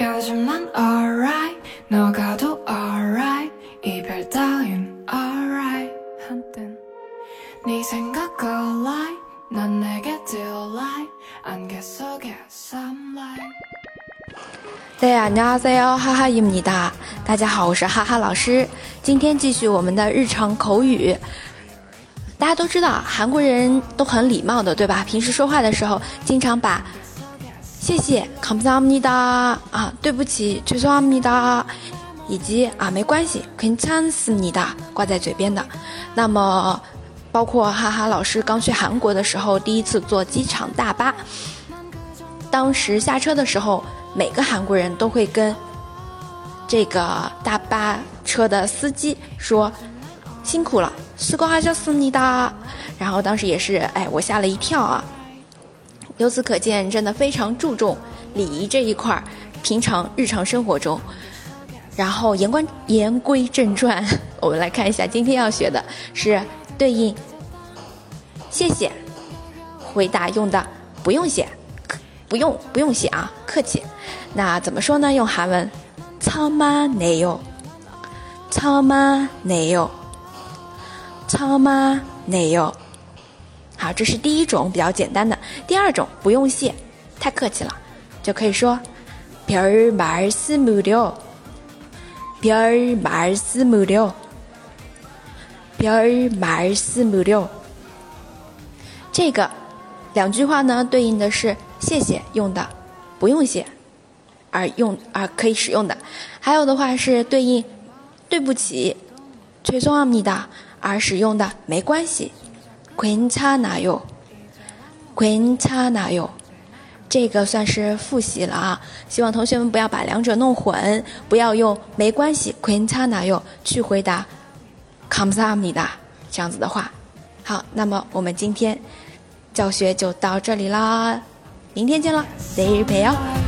요즘 난 alright 너가도 alright 이별 따윈 alright 한땐 네 생각 alright 난 내게 delight 안개 속에 sunlight 大家안녕하세요，哈哈伊姆尼达。大家好，我是哈哈老师。今天继续我们的日常口语。大家都知道，韩国人都很礼貌的，对吧？平时说话的时候，经常把 谢谢감사합니다啊，对不起죄송합니다以及啊没关系괜찮습니다挂在嘴边的。那么，包括哈哈老师刚去韩国的时候，第一次坐机场大巴，当时下车的时候。每个韩国人都会跟这个大巴车的司机说：“辛苦了，时光还是要送你的。”然后当时也是，哎，我吓了一跳啊。 由此可见，真的非常注重礼仪这一块儿，平常日常生活中。然后言归言归正传，我们来看一下今天要学的是对应，谢谢，回答用的不用写，不用不用写啊，客气。那怎么说呢？用韩文，操妈내 요， 操妈내 요， 操妈내 요。 好，这是第一种比较简单的。第二种不用谢，太客气了，就可以说별말씀을 요， 별말씀을 요， 별말씀을 요。 这个两句话呢，对应的是。谢谢用的，不用谢，而用而可以使用的，还有的话是对应对不起，죄송합니 다， 而使用的没关系， 괜찮아 요， 괜찮아 요， 这个算是复习了啊，希望同学们不要把两者弄混，不要用没关系괜찮아 요， 去回答감사합니 다， 这样子的话，好，那么我们今天教学就到这里啦。明天见了，내일봬요。